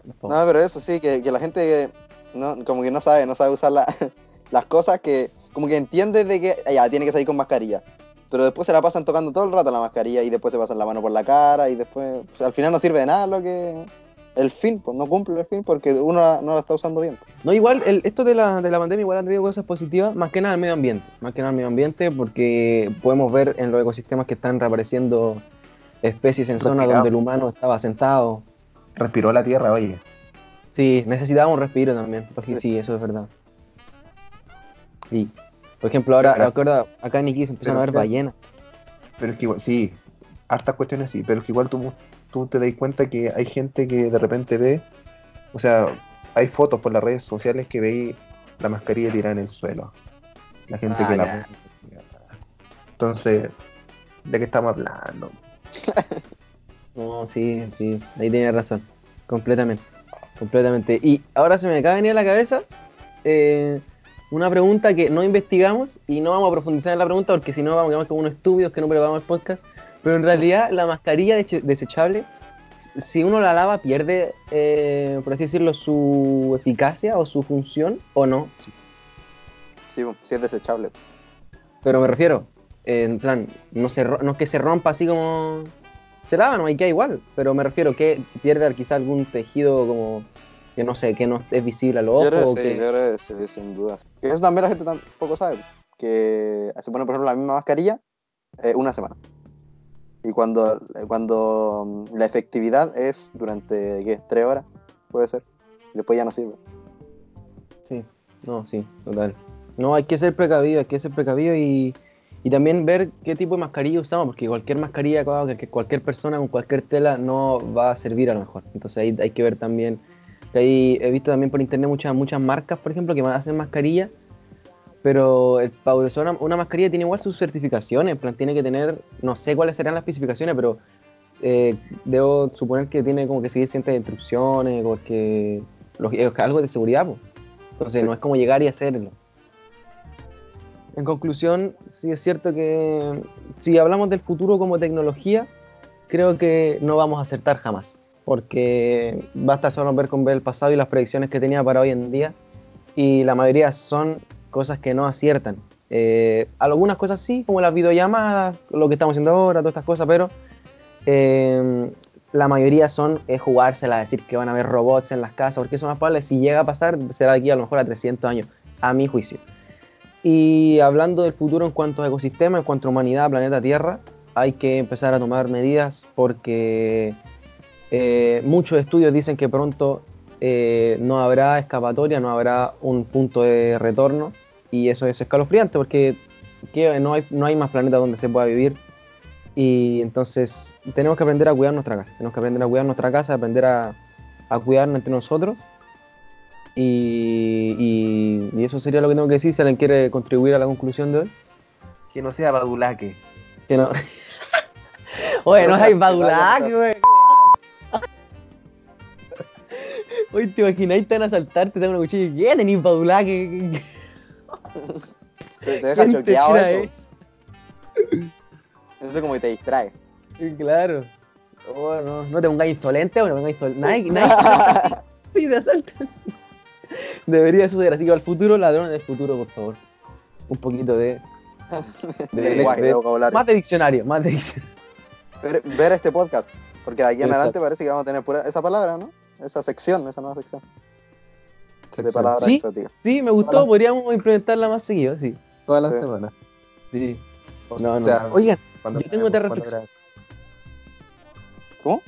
[SPEAKER 3] No, pero eso sí, que, que la gente no, como que no sabe, no sabe usar la- las cosas que, como que entiende de que ya tiene que salir con mascarilla. Pero después se la pasan tocando todo el rato la mascarilla y después se pasan la mano por la cara y después pues, al final no sirve de nada lo que el fin, pues no cumple el fin porque uno la- no la está usando bien.
[SPEAKER 2] No, igual, el- esto de la, de la pandemia igual ha traído cosas positivas, más que nada al medio ambiente. Más que nada al medio ambiente, porque podemos ver en los ecosistemas que están reapareciendo especies en zonas donde el humano estaba sentado.
[SPEAKER 4] Respiró la tierra, oye.
[SPEAKER 2] Sí, necesitábamos un respiro también. Porque sí,
[SPEAKER 3] Sí.
[SPEAKER 2] eso es verdad. Y, por ejemplo, ahora,
[SPEAKER 4] Pero-
[SPEAKER 2] recuerda, acá en Iquique se empezaron a ver ballenas.
[SPEAKER 4] Pero es que igual, sí, hartas cuestiones sí, pero que igual tú, tú te das cuenta que hay gente que de repente ve, o sea, hay fotos por las redes sociales que veis la mascarilla tirada en el suelo. La gente
[SPEAKER 2] Ah,
[SPEAKER 4] que la... Entonces, ¿de qué estamos hablando?
[SPEAKER 2] No, sí, sí, ahí tienes razón. Completamente. Completamente. Y ahora se me acaba de venir a la cabeza eh, una pregunta que no investigamos y no vamos a profundizar en la pregunta porque si no vamos a quedar como unos estúpidos que no preparamos el podcast. Pero en realidad la mascarilla desechable, si uno la lava, pierde, eh, por así decirlo, su eficacia o su función o no.
[SPEAKER 3] Sí, sí es desechable.
[SPEAKER 2] Pero me refiero, eh, en plan, no, se, no es que se rompa así como... Se lava, no hay que igual, pero me refiero que pierde quizá algún tejido como que no sé, que no es visible al ojo
[SPEAKER 3] Yo creo
[SPEAKER 2] o
[SPEAKER 3] que sí,
[SPEAKER 2] que...
[SPEAKER 3] yo creo que sí, sin duda. Que eso también la gente tampoco sabe. Que se pone, por ejemplo, la misma mascarilla eh, una semana. Y cuando, cuando mm, la efectividad es durante, ¿qué? ¿Tres horas? Puede ser. Después ya no sirve.
[SPEAKER 2] Sí, no, sí, total. No, hay que ser precavido, hay que ser precavido y, y también ver qué tipo de mascarilla usamos, porque cualquier mascarilla, que cualquier persona con cualquier tela no va a servir a lo mejor. Entonces ahí hay que ver también, ahí he visto también por internet muchas, muchas marcas, por ejemplo, que hacen mascarilla, pero el, una, una mascarilla tiene igual sus certificaciones, en plan tiene que tener, no sé cuáles serán las especificaciones, pero eh, debo suponer que tiene como que seguir ciertas instrucciones, porque los- es algo de seguridad, pues. Entonces no es como llegar y hacerlo. En conclusión, sí es cierto que si hablamos del futuro como tecnología, creo que no vamos a acertar jamás. Porque basta solo ver con ver el pasado y las predicciones que tenía para hoy en día. Y la mayoría son cosas que no aciertan. Eh, algunas cosas sí, como las videollamadas, lo que estamos haciendo ahora, todas estas cosas, pero eh, la mayoría son eh, jugársela, decir que van a haber robots en las casas, porque eso más probable, si llega a pasar, será aquí a lo mejor a 300 años, a mi juicio. Y hablando del futuro en cuanto a ecosistema, en cuanto a humanidad, planeta Tierra, hay que empezar a tomar medidas porque eh, muchos estudios dicen que pronto eh, no habrá escapatoria, no habrá un punto de retorno y eso es escalofriante porque que no, hay, no hay más planeta donde se pueda vivir y entonces tenemos que aprender a cuidar nuestra casa, tenemos que aprender a cuidar nuestra casa, aprender a, a cuidarnos entre nosotros y, y- y eso sería lo que tengo que decir si alguien quiere contribuir a la conclusión de hoy.
[SPEAKER 4] Que no sea badulaque.
[SPEAKER 2] Que no... Oye, no hay badulaque, güey. Oye, te imagináis, te van a asaltarte, te dan una cuchilla y ¿qué tenéis badulaque?
[SPEAKER 3] Te, te deja
[SPEAKER 2] ¿Quién te
[SPEAKER 3] choqueado eso. Eso como que te distrae.
[SPEAKER 2] Claro. Oh, no, no te pongas insolente, o no pongas insolente. Nadie, nadie así. Sí, te asaltan. Debería suceder así que al futuro, ladrones del futuro, por favor. Un poquito de. de-
[SPEAKER 3] De lenguaje,
[SPEAKER 2] de
[SPEAKER 3] vocabulario.
[SPEAKER 2] más de diccionario, más de diccionario.
[SPEAKER 3] Ver, ver este podcast. Porque de aquí en
[SPEAKER 2] Exacto.
[SPEAKER 3] adelante parece que vamos a tener pura esa palabra, ¿no? Esa sección, esa nueva sección. De
[SPEAKER 4] Sexual.
[SPEAKER 3] palabras
[SPEAKER 2] Sí.
[SPEAKER 3] exóticas.
[SPEAKER 2] Sí, me gustó,
[SPEAKER 4] Hola.
[SPEAKER 2] podríamos implementarla más seguido, sí.
[SPEAKER 4] Toda la
[SPEAKER 3] Sí.
[SPEAKER 4] semana.
[SPEAKER 2] Sí.
[SPEAKER 4] O
[SPEAKER 2] No, no.
[SPEAKER 4] sea,
[SPEAKER 2] Oigan,
[SPEAKER 4] cuando
[SPEAKER 2] yo tengo otra reflexión.
[SPEAKER 3] ¿Cómo?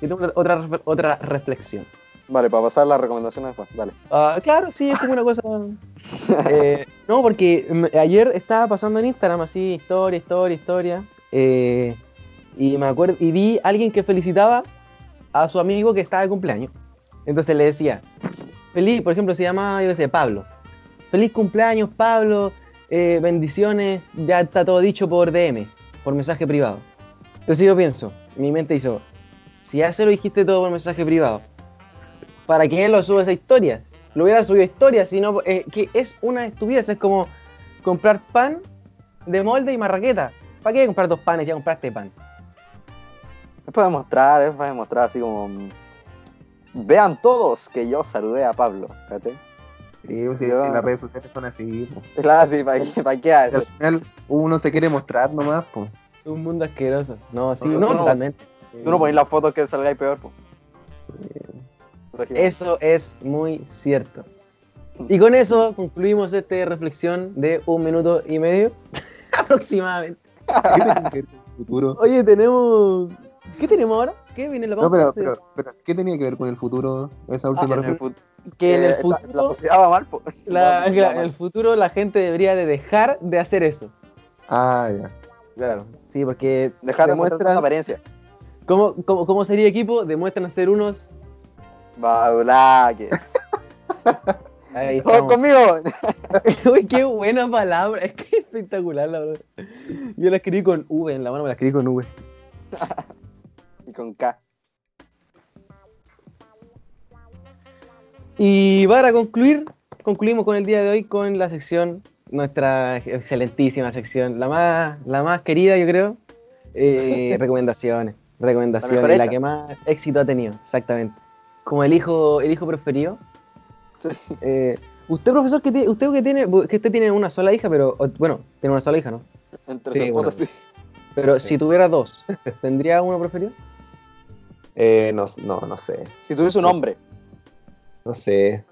[SPEAKER 2] yo tengo otra, otra reflexión.
[SPEAKER 3] Vale, para pasar las recomendaciones después, dale.
[SPEAKER 2] Ah, claro, sí, es como una cosa. eh, no, porque ayer estaba pasando en Instagram así, historia, historia, historia. eh, y me acuerdo, y vi a alguien que felicitaba a su amigo que estaba de cumpleaños. Entonces le decía, feliz, por ejemplo, se llama, yo qué sé, Pablo. Feliz cumpleaños, Pablo. eh, bendiciones. Ya está todo dicho por DM, por mensaje privado. Entonces yo pienso, mi mente hizo, si ya se lo dijiste todo por mensaje privado, ¿para qué lo sube esa historia? Lo hubiera subido historia, sino que es una estupidez. Es como comprar pan de molde y marraqueta. ¿Para qué comprar dos panes? Ya compraste pan.
[SPEAKER 3] Es para demostrar, es para demostrar así como. Vean todos que yo saludé a Pablo, ¿cachai?
[SPEAKER 4] Sí, pues, sí, en las redes sociales son así, po.
[SPEAKER 3] Claro, sí, ¿para qué, qué
[SPEAKER 4] Y Al
[SPEAKER 3] haces?
[SPEAKER 4] final uno se quiere mostrar nomás, pues.
[SPEAKER 2] Un mundo asqueroso. No, sí,
[SPEAKER 3] No,
[SPEAKER 2] no,
[SPEAKER 3] no.
[SPEAKER 2] totalmente.
[SPEAKER 3] Tú no pones las fotos que salgáis peor, pues.
[SPEAKER 2] Eso es muy cierto. Y con eso concluimos esta reflexión de un minuto y medio aproximadamente. Oye, tenemos. ¿Qué tenemos ahora? ¿Qué viene en la
[SPEAKER 4] No,
[SPEAKER 2] pauta?
[SPEAKER 4] pero, pero, pero, ¿qué tenía que ver con el futuro? Esa
[SPEAKER 3] Ah,
[SPEAKER 4] última
[SPEAKER 3] el
[SPEAKER 4] reflexión.
[SPEAKER 2] que en
[SPEAKER 3] eh,
[SPEAKER 2] el
[SPEAKER 3] la-
[SPEAKER 2] futuro.
[SPEAKER 3] La, sociedad va mal, pues.
[SPEAKER 2] La- en el futuro la gente debería de dejar de hacer eso.
[SPEAKER 4] Ah, ya.
[SPEAKER 2] Claro. Sí, porque
[SPEAKER 3] Dejar de mostrar apariencia.
[SPEAKER 2] cómo, cómo, cómo sería equipo, demuestran ser unos.
[SPEAKER 3] Badulaques.
[SPEAKER 2] Ahí
[SPEAKER 3] Todos conmigo.
[SPEAKER 2] Uy, qué buena palabra, es que es espectacular la verdad. Yo la escribí con V, en la mano me la escribí con V.
[SPEAKER 3] Y con K.
[SPEAKER 2] Y para concluir, concluimos con el día de hoy con la sección, nuestra excelentísima sección, la más, la más querida yo creo, eh, recomendaciones, recomendaciones,
[SPEAKER 3] mejor
[SPEAKER 2] la, que más éxito ha tenido, exactamente. Como el hijo, el hijo preferido.
[SPEAKER 3] Sí.
[SPEAKER 2] Eh, usted profesor, que tiene, usted que tiene, que usted tiene una sola hija, pero, bueno, tiene una sola hija, ¿no?
[SPEAKER 3] Entre
[SPEAKER 4] Sí, bueno.
[SPEAKER 3] sí.
[SPEAKER 2] Pero
[SPEAKER 4] Sí.
[SPEAKER 2] si tuviera dos, ¿tendría uno preferido?
[SPEAKER 4] Eh, no, no, no sé.
[SPEAKER 3] Si tuviese un hombre.
[SPEAKER 4] No sé.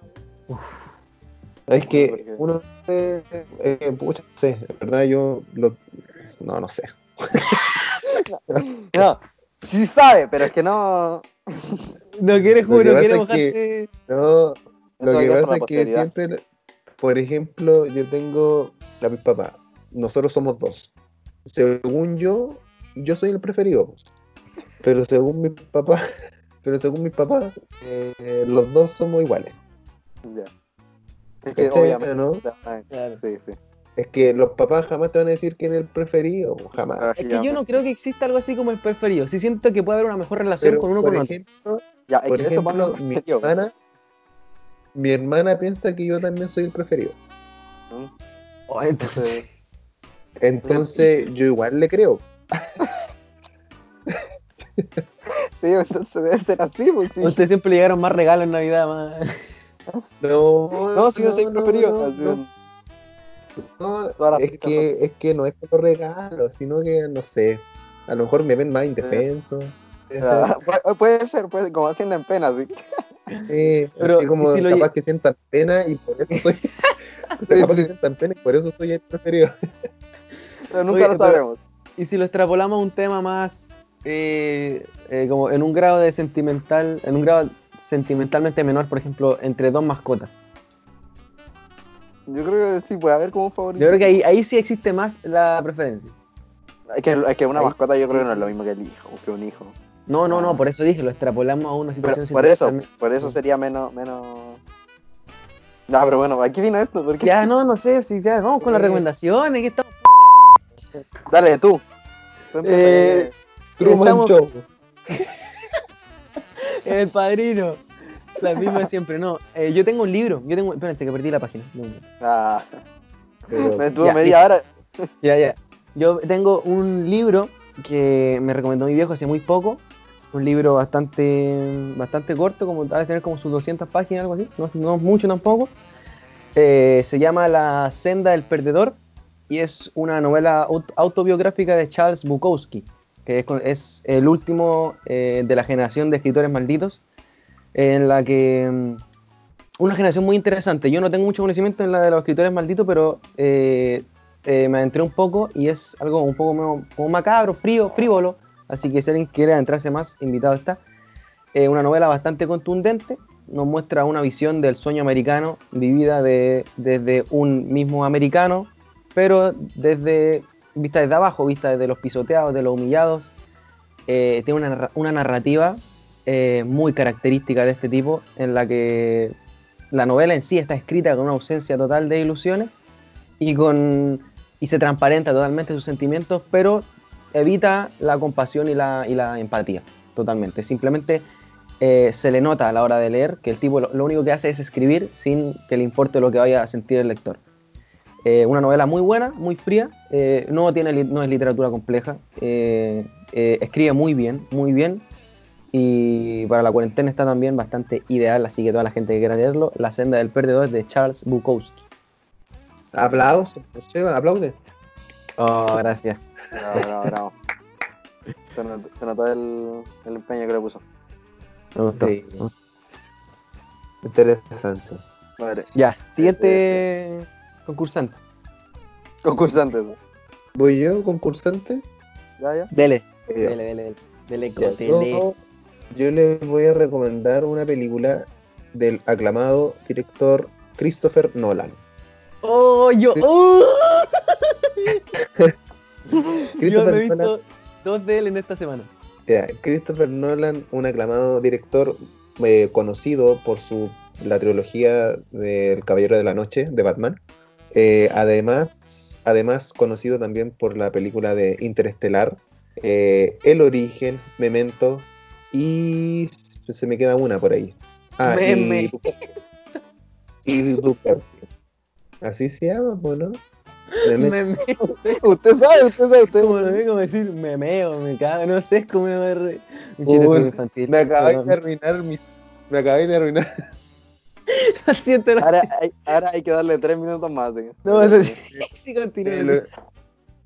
[SPEAKER 4] Es que uno, eh, eh, pucha, no sé, en verdad yo lo, no, no sé.
[SPEAKER 3] No, sí sabe, pero es que no.
[SPEAKER 2] No quiere jugar,
[SPEAKER 4] que
[SPEAKER 2] no quiere
[SPEAKER 4] pasa es
[SPEAKER 2] mojarse.
[SPEAKER 4] No, lo que pasa
[SPEAKER 3] la
[SPEAKER 4] es que siempre, por ejemplo, yo tengo a mi papá, nosotros somos dos. Según yo, yo soy el preferido. Pero según mi papá, pero según mis papás, eh, los dos somos iguales.
[SPEAKER 3] Ya. Es que obviamente.
[SPEAKER 4] ¿no?
[SPEAKER 2] Claro.
[SPEAKER 3] Sí, sí.
[SPEAKER 4] Es que los papás jamás te van a decir quién es el preferido, jamás.
[SPEAKER 2] Es que yo no creo que exista algo así como el preferido. Sí siento que puede haber una mejor relación
[SPEAKER 4] Pero,
[SPEAKER 2] con uno
[SPEAKER 4] por
[SPEAKER 2] con otro.
[SPEAKER 4] ejemplo,
[SPEAKER 3] Ya, es
[SPEAKER 4] por
[SPEAKER 3] que eso
[SPEAKER 4] ejemplo,
[SPEAKER 3] pone
[SPEAKER 4] mi
[SPEAKER 3] pues.
[SPEAKER 4] hermana, mi hermana piensa que yo también soy el preferido.
[SPEAKER 3] ¿no?
[SPEAKER 2] Oh, Entonces,
[SPEAKER 3] Entonces,
[SPEAKER 4] yo igual le creo.
[SPEAKER 3] sí, entonces debe ser así, pues sí.
[SPEAKER 2] ustedes siempre le llegaron más regalos en Navidad, más.
[SPEAKER 4] No,
[SPEAKER 3] No, si yo soy preferido.
[SPEAKER 4] no, es que, es que no es como regalo, sino que, no sé, a lo mejor me ven más indefenso. puede ser,
[SPEAKER 3] Ah, pu- Puede ser, puede ser, como haciendo en pena, sí.
[SPEAKER 4] sí,
[SPEAKER 2] Pero,
[SPEAKER 4] como
[SPEAKER 2] ¿y si lo
[SPEAKER 4] capaz que sientan pena y por eso soy... o sea, capaz que sientan pena y por eso soy el preferido.
[SPEAKER 3] Pero nunca
[SPEAKER 2] Oye,
[SPEAKER 3] lo
[SPEAKER 2] pero-
[SPEAKER 3] sabremos.
[SPEAKER 2] Y si lo extrapolamos a un tema más. Eh, eh, como en un grado de sentimental. En un grado sentimentalmente menor, por ejemplo, entre dos mascotas.
[SPEAKER 3] Yo creo que sí, puede haber como un favorito.
[SPEAKER 2] Yo creo que ahí, ahí sí existe más la preferencia.
[SPEAKER 3] Es que, es que una
[SPEAKER 2] Ahí-
[SPEAKER 3] mascota yo creo que no es lo mismo que el hijo, que un hijo.
[SPEAKER 2] No, no,
[SPEAKER 3] Ah.
[SPEAKER 2] no, por eso dije, lo extrapolamos a una
[SPEAKER 3] Pero,
[SPEAKER 2] situación
[SPEAKER 3] por eso,
[SPEAKER 2] sentimental-
[SPEAKER 3] por eso sería menos, menos. No, pero bueno, aquí vino esto, porque.
[SPEAKER 2] Ya, no, no sé, si ya, vamos con las
[SPEAKER 4] Eh.
[SPEAKER 2] recomendaciones. que estamos...
[SPEAKER 3] Dale, tú.
[SPEAKER 2] Eh,
[SPEAKER 4] Truman
[SPEAKER 2] Estamos-
[SPEAKER 4] Show.
[SPEAKER 2] El padrino. La misma de siempre, no. eh, yo tengo un libro. Yo tengo. Espérate, que perdí la página. No, no.
[SPEAKER 3] que- Ah,
[SPEAKER 4] Pero,
[SPEAKER 3] me tuvo
[SPEAKER 2] ya,
[SPEAKER 3] media hora.
[SPEAKER 2] Ya, ya. Yo tengo un libro que me recomendó mi viejo hace muy poco. Un libro bastante bastante corto, como de tener como sus 200 páginas, algo así. No, no mucho tampoco. Eh, se llama La senda del perdedor y es una novela aut- autobiográfica de Charles Bukowski, que es, es el último eh, de la generación de escritores malditos, en la que mm, una generación muy interesante. Yo no tengo mucho conocimiento en la de los escritores malditos, pero eh, eh, me adentré un poco y es algo un poco medio- como macabro, frío, frívolo. Así que si alguien quiere adentrarse más, invitado está. Eh, una novela bastante contundente, nos muestra una visión del sueño americano vivida de- desde un mismo americano, pero desde vista desde abajo, vista desde los pisoteados, de los humillados. Eh, tiene una, una narrativa eh, muy característica de este tipo, en la que la novela en sí está escrita con una ausencia total de ilusiones y, con, y se transparenta totalmente sus sentimientos, pero evita la compasión y la, y la empatía totalmente. Simplemente eh, se le nota a la hora de leer que el tipo lo, lo único que hace es escribir sin que le importe lo que vaya a sentir el lector. Eh, una novela muy buena, muy fría, eh, no, tiene, no es literatura compleja, eh, eh, escribe muy bien, muy bien, y para la cuarentena está también bastante ideal, así que toda la gente que quiera leerlo, La senda del perdedor de Charles Bukowski.
[SPEAKER 4] Aplausos, aplaude.
[SPEAKER 2] Oh, gracias.
[SPEAKER 3] Bravo, bravo, bravo. Se notó, se notó el, el empeño que le puso.
[SPEAKER 2] Me gustó.
[SPEAKER 4] Sí. Interesante.
[SPEAKER 3] Madre.
[SPEAKER 2] Ya, siguiente concursante.
[SPEAKER 3] Concursantes. ¿no?
[SPEAKER 4] ¿Voy yo, concursante?
[SPEAKER 3] ¿Ya, ya?
[SPEAKER 2] Dele, dele, dele, dele. Dele,
[SPEAKER 4] Ya,
[SPEAKER 2] cotele.
[SPEAKER 4] yo, yo les voy a recomendar una película del aclamado director Christopher Nolan.
[SPEAKER 2] Oh, yo. ¡Oh! Yo
[SPEAKER 4] Christopher
[SPEAKER 2] me he
[SPEAKER 4] Nolan-
[SPEAKER 2] visto dos de él en esta semana.
[SPEAKER 4] Christopher Nolan, un aclamado director eh, conocido por su la trilogía del Caballero de la Noche de Batman. Eh, además, además conocido también por la película de Interestelar, eh, El Origen, Memento y se me queda una por ahí. Ah,
[SPEAKER 2] Meme.
[SPEAKER 4] y, y. Así se llama, ¿no? Memento.
[SPEAKER 2] Me, me,
[SPEAKER 3] Usted sabe, usted sabe, usted
[SPEAKER 2] como, no sé cómo decir, me meo, me cago, no sé, es como me re... Un chiste
[SPEAKER 4] Uy,
[SPEAKER 2] súper infantil.
[SPEAKER 4] Me acabáis de arruinar mi. Me acabáis de arruinar.
[SPEAKER 3] Ahora hay, ahora hay que darle tres minutos más. ¿sí?
[SPEAKER 2] No, eso sí, sí, continúa.
[SPEAKER 4] Me, lo-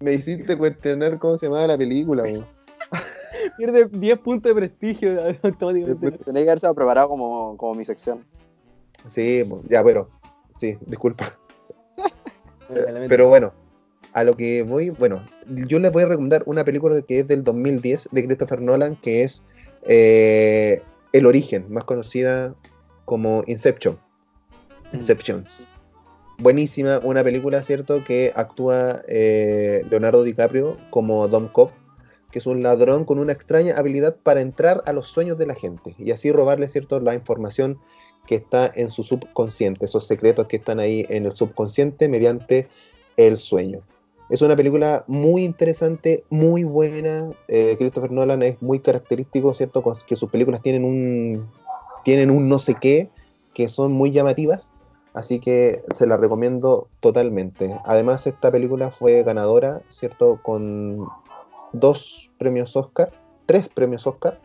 [SPEAKER 4] me hiciste cuestionar cómo se llamaba la película.
[SPEAKER 2] Pierde 10 puntos de prestigio automáticamente.
[SPEAKER 3] Tenía que haberse preparado como, como mi sección.
[SPEAKER 4] Sí, pues, ya, pero. Sí, disculpa. Pero bueno, a lo que voy, bueno, yo les voy a recomendar una película que es del 2010 de Christopher Nolan, que es eh, El Origen, más conocida como Inception. Inceptions. Buenísima, una película, ¿cierto? Que actúa eh, Leonardo DiCaprio como Dom Cobb, que es un ladrón con una extraña habilidad para entrar a los sueños de la gente y así robarle, ¿cierto? La información que está en su subconsciente, esos secretos que están ahí en el subconsciente mediante el sueño. Es una película muy interesante, muy buena. Eh, Christopher Nolan es muy característico, ¿cierto? Con- Que sus películas tienen un, tienen un no sé qué, que son muy llamativas. Así que se la recomiendo totalmente. Además, esta película fue ganadora, ¿cierto? Con dos premios Oscar, tres premios Oscar,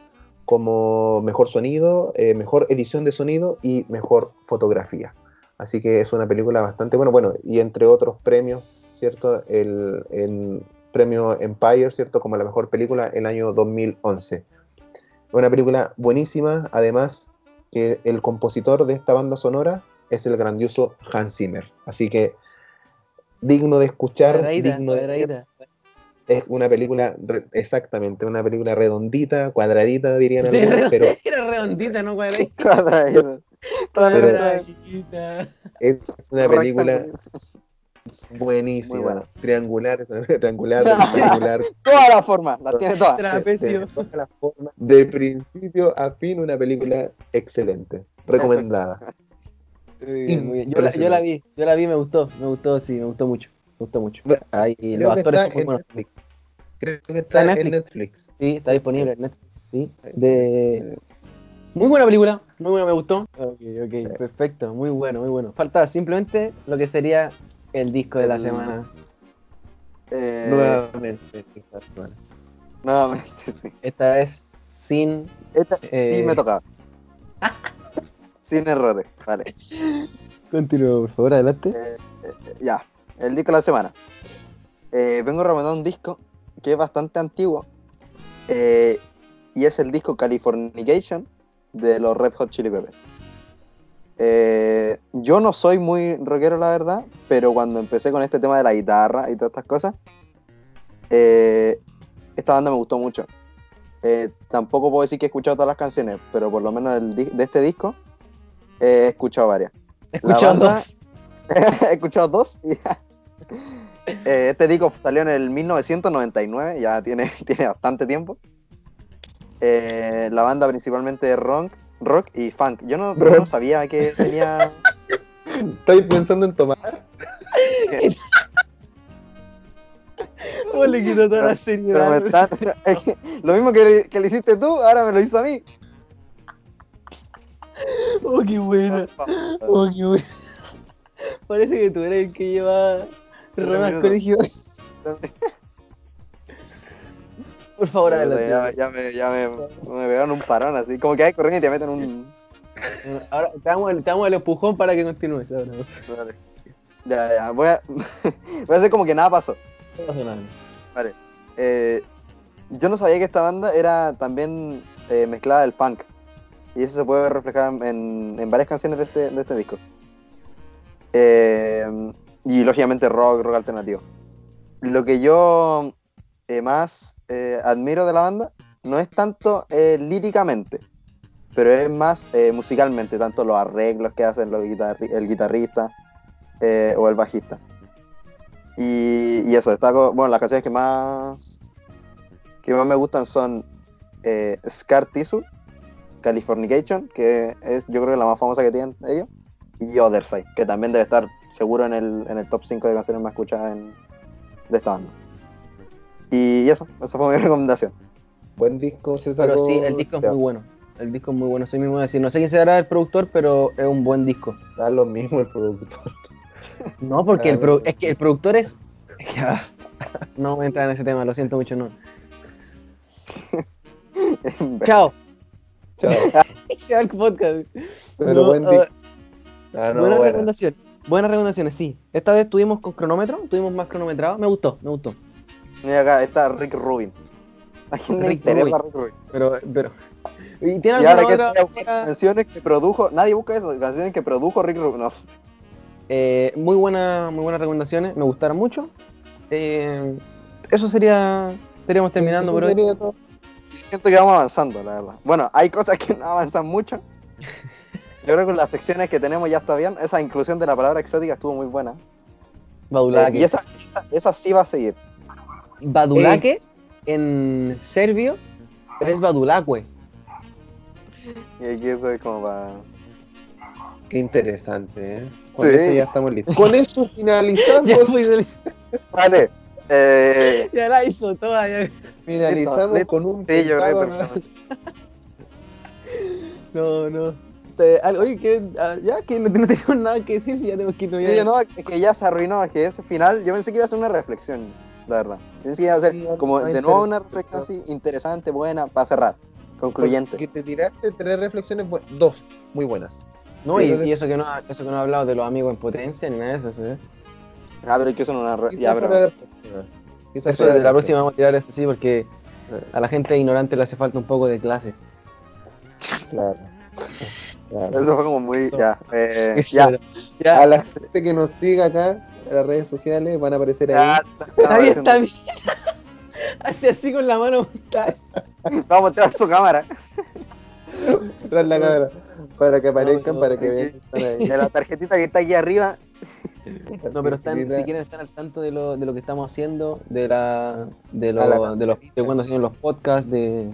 [SPEAKER 4] como mejor sonido, eh, mejor edición de sonido y mejor fotografía. Así que es una película bastante buena. Bueno, y entre otros premios, ¿cierto? El, el premio Empire, ¿cierto? Como la mejor película el año 2011. Una película buenísima, además que el compositor de esta banda sonora es el grandioso Hans Zimmer. Así que digno de escuchar,
[SPEAKER 2] Cuadradita,
[SPEAKER 4] digno de
[SPEAKER 2] cuadradita.
[SPEAKER 4] Es una película, exactamente, una película redondita, cuadradita, dirían
[SPEAKER 2] De
[SPEAKER 4] algunos, pero
[SPEAKER 2] Era redondita, no cuadradita.
[SPEAKER 3] Cuadradito.
[SPEAKER 2] Cuadradita.
[SPEAKER 4] es una película buenísima.
[SPEAKER 3] buena.
[SPEAKER 4] Triangular, triangular, rectangular,
[SPEAKER 3] Todas las formas, las tiene todas.
[SPEAKER 4] de,
[SPEAKER 2] Trapecio.
[SPEAKER 4] todas las formas, de principio a fin, una película excelente, recomendada.
[SPEAKER 2] Muy bien, muy bien. Yo, la, yo la vi, yo la vi, me gustó, me gustó, sí, me gustó mucho. Me gustó mucho.
[SPEAKER 4] Bueno,
[SPEAKER 2] Ahí,
[SPEAKER 4] Creo
[SPEAKER 2] los
[SPEAKER 4] que
[SPEAKER 2] actores
[SPEAKER 4] está
[SPEAKER 2] son muy
[SPEAKER 4] en
[SPEAKER 2] buenos.
[SPEAKER 4] Netflix. Creo que está
[SPEAKER 2] en
[SPEAKER 4] en Netflix.
[SPEAKER 2] Sí, está disponible en Netflix. Sí. De... Muy buena película, muy buena, me gustó. Ok, ok, perfecto, muy bueno, muy bueno. Falta simplemente lo que sería el disco de la semana.
[SPEAKER 3] Eh,
[SPEAKER 4] Nuevamente. esta semana.
[SPEAKER 3] nuevamente, sí.
[SPEAKER 2] Esta vez sin.
[SPEAKER 3] Esta
[SPEAKER 2] Eh.
[SPEAKER 3] sí me tocaba. Sin errores. Vale.
[SPEAKER 2] Continúa, por favor, adelante.
[SPEAKER 3] Eh, eh, ya, el disco de la semana. Eh, vengo a recomendar un disco que es bastante antiguo. eh, y es el disco Californication de los Red Hot Chili Peppers. Eh, yo no soy muy rockero, la verdad, pero cuando empecé con este tema de la guitarra y todas estas cosas, eh, esta banda me gustó mucho. Eh, tampoco puedo decir que he escuchado todas las canciones, pero por lo menos el de este disco he escuchado varias.
[SPEAKER 2] He escuchado
[SPEAKER 3] banda-
[SPEAKER 2] dos.
[SPEAKER 3] he escuchado dos. este disco salió en el 1999, ya tiene, tiene bastante tiempo. La banda principalmente de rock, rock y funk. Yo no, yo no sabía que tenía...
[SPEAKER 4] ¿Estáis pensando en tomar?
[SPEAKER 2] ¿Cómo le quitó toda la seriedad?
[SPEAKER 3] están- es que lo mismo que, le- que le hiciste tú, ahora me lo hizo a mí.
[SPEAKER 2] Oh, qué buena. Oh, qué buena. Parece que tú eres el que lleva
[SPEAKER 3] Tres
[SPEAKER 2] Ron al
[SPEAKER 3] minutos.
[SPEAKER 2] colegio. Por favor, adelante.
[SPEAKER 3] ya me, ya me, me pegaron un parón así, como que hay corriendo y te meten un...
[SPEAKER 2] Ahora te damos, el, te damos el empujón para que continúes. Ahora.
[SPEAKER 3] Dale. Ya, ya, voy a, voy a hacer como que nada pasó.
[SPEAKER 2] No pasa nada.
[SPEAKER 3] Vale. Eh, yo no sabía que esta banda era también eh, mezclada del funk. Y eso se puede ver reflejado en, en varias canciones de este, de este disco. Eh, y lógicamente rock, rock alternativo. Lo que yo eh, más eh, admiro de la banda no es tanto eh, líricamente, pero es más eh, musicalmente, tanto los arreglos que hacen los guitarri- el guitarrista eh, o el bajista. Y, eso, destaco, bueno, las canciones que más que más me gustan son Scar Tissue, Californication, que es yo creo que la más famosa que tienen ellos, y Other Side, que también debe estar seguro en el, en el top 5 de canciones más escuchadas de esta banda. Y eso, esa fue mi recomendación.
[SPEAKER 4] Buen disco se sacó.
[SPEAKER 2] Pero sí, el disco es muy bueno. El disco es muy bueno. Soy mismo de decir. No sé quién será el productor, pero es un buen disco.
[SPEAKER 4] Da lo mismo el productor.
[SPEAKER 2] No, porque
[SPEAKER 4] Ah,
[SPEAKER 2] el pro- es que el productor es. ah, no voy a entrar en ese tema, lo siento mucho, no. Chao.
[SPEAKER 4] Chao.
[SPEAKER 2] Se va el podcast.
[SPEAKER 4] Pero
[SPEAKER 2] No,
[SPEAKER 4] buen
[SPEAKER 2] ah,
[SPEAKER 4] disco. Ah, no,
[SPEAKER 2] buena
[SPEAKER 4] buena.
[SPEAKER 2] recomendación. Buenas recomendaciones, sí. Esta vez tuvimos con cronómetro, tuvimos más cronometrado. Me gustó, me gustó.
[SPEAKER 3] Mira acá está Rick Rubin. ¿A quién le
[SPEAKER 2] Rick
[SPEAKER 3] interesa
[SPEAKER 2] Rubin.
[SPEAKER 3] Rick Rubin?
[SPEAKER 2] Pero, pero. ¿Y tiene
[SPEAKER 3] Y ahora que
[SPEAKER 2] otra? otra-
[SPEAKER 3] canciones que produjo, nadie busca eso, canciones que produjo Rick Rubin. No.
[SPEAKER 2] Eh, muy, buena, muy buenas recomendaciones, me gustaron mucho. Eh, eso sería. Estaríamos terminando por hoy.
[SPEAKER 4] Todo.
[SPEAKER 3] Siento que vamos avanzando, la verdad. Bueno, hay cosas que no avanzan mucho. Yo creo que las secciones que tenemos ya está bien. Esa inclusión de la palabra exótica estuvo muy buena. Eh, y esa, esa, esa sí va a seguir.
[SPEAKER 2] Badulake en serbio es Badulacue.
[SPEAKER 3] Y aquí eso es como para.
[SPEAKER 4] Qué interesante, ¿eh? Con
[SPEAKER 3] Sí.
[SPEAKER 4] eso ya estamos listos. Con eso finalizamos.
[SPEAKER 3] Vale. Eh,
[SPEAKER 2] ya la hizo toda. ya.
[SPEAKER 4] finalizamos
[SPEAKER 3] Listo,
[SPEAKER 4] con un
[SPEAKER 3] sí, yo
[SPEAKER 2] No, no. Te- oye, que ah, ya que no, no tenemos nada que decir si ya tenemos que irnos
[SPEAKER 3] Sí,
[SPEAKER 2] ya.
[SPEAKER 3] no, es que ya se arruinó, es que ese final, yo pensé que iba a ser una reflexión, la verdad. Pensé que
[SPEAKER 4] Sí,
[SPEAKER 3] como de nuevo una reflexión así, interesante, buena, para cerrar, concluyente.
[SPEAKER 4] Que te tiraste tres reflexiones, dos, muy buenas.
[SPEAKER 2] No, y, y eso que no ha- eso que no ha hablado de los amigos en potencia ni nada de eso. ¿sí?
[SPEAKER 3] Ah, pero es que eso no es una Ya, pero...
[SPEAKER 4] la próxima. Quizás
[SPEAKER 2] Eso de la próxima vamos a tirar eso sí, porque a la gente ignorante le hace falta un poco de clase.
[SPEAKER 4] Claro. Claro.
[SPEAKER 3] Eso fue como muy...
[SPEAKER 2] Eso.
[SPEAKER 3] Ya, eh, ya.
[SPEAKER 2] Ya,
[SPEAKER 4] A la gente que nos siga acá las redes sociales van a aparecer ahí.
[SPEAKER 2] bien,
[SPEAKER 3] está
[SPEAKER 2] bien. Hace así con la mano.
[SPEAKER 3] Vamos a mostrar su cámara.
[SPEAKER 4] Tras la cámara. Para que aparezcan,
[SPEAKER 2] no,
[SPEAKER 4] para que vean.
[SPEAKER 3] De la tarjetita que está aquí arriba.
[SPEAKER 2] No, pero están, si quieren estar al tanto de lo, de lo que estamos haciendo, de la de, lo-
[SPEAKER 4] A la
[SPEAKER 2] de, los, de cuando hacen los podcasts, de,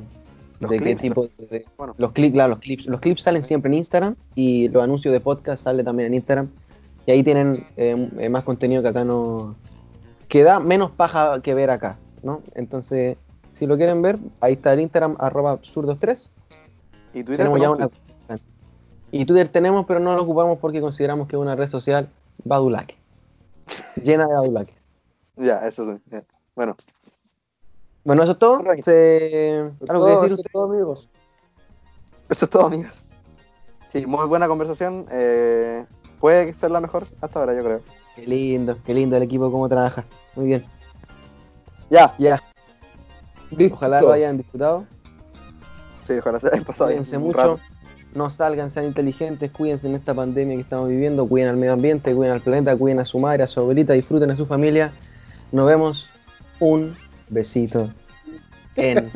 [SPEAKER 3] Los
[SPEAKER 2] de qué tipo de, de-
[SPEAKER 3] Bueno.
[SPEAKER 2] los clips, claro, los clips. Los clips salen siempre en Instagram y los anuncios de podcast salen también en Instagram. Y ahí tienen eh, eh, más contenido que acá no. que da menos paja que ver acá, ¿no? Entonces, si lo quieren ver, ahí está el Instagram, arroba absurdos3.
[SPEAKER 3] Y Twitter
[SPEAKER 2] Tenemos ya una. Y Twitter tenemos, pero no lo ocupamos porque consideramos que es una red social badulaque. Llena de badulaque.
[SPEAKER 3] Ya, eso es. ya. Bueno,
[SPEAKER 2] Bueno, eso es todo. Se- ¿Algo que decir
[SPEAKER 4] eso
[SPEAKER 2] usted?
[SPEAKER 4] es todo, amigos.
[SPEAKER 3] eso es todo, amigos. Sí, muy buena conversación. eh, puede ser la mejor hasta ahora, yo creo.
[SPEAKER 2] Qué lindo, qué lindo el equipo, cómo trabaja. Muy bien.
[SPEAKER 3] Ya,
[SPEAKER 2] Ya,
[SPEAKER 4] Listo.
[SPEAKER 2] ojalá lo hayan disfrutado.
[SPEAKER 3] sí, ojalá se haya pasado
[SPEAKER 2] Cuídense mucho.
[SPEAKER 3] rato.
[SPEAKER 2] No salgan, sean inteligentes, cuídense en esta pandemia que estamos viviendo, cuiden al medio ambiente, cuiden al planeta, cuiden a su madre, a su abuelita, disfruten a su familia. Nos vemos. Un besito en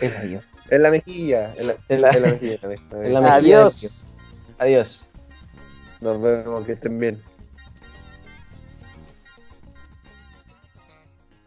[SPEAKER 2] el.
[SPEAKER 4] En la mejilla. En la,
[SPEAKER 2] En la-
[SPEAKER 4] en la mejilla.
[SPEAKER 2] en la mejilla.
[SPEAKER 3] Adiós.
[SPEAKER 2] Adiós.
[SPEAKER 4] Nos vemos, que estén bien.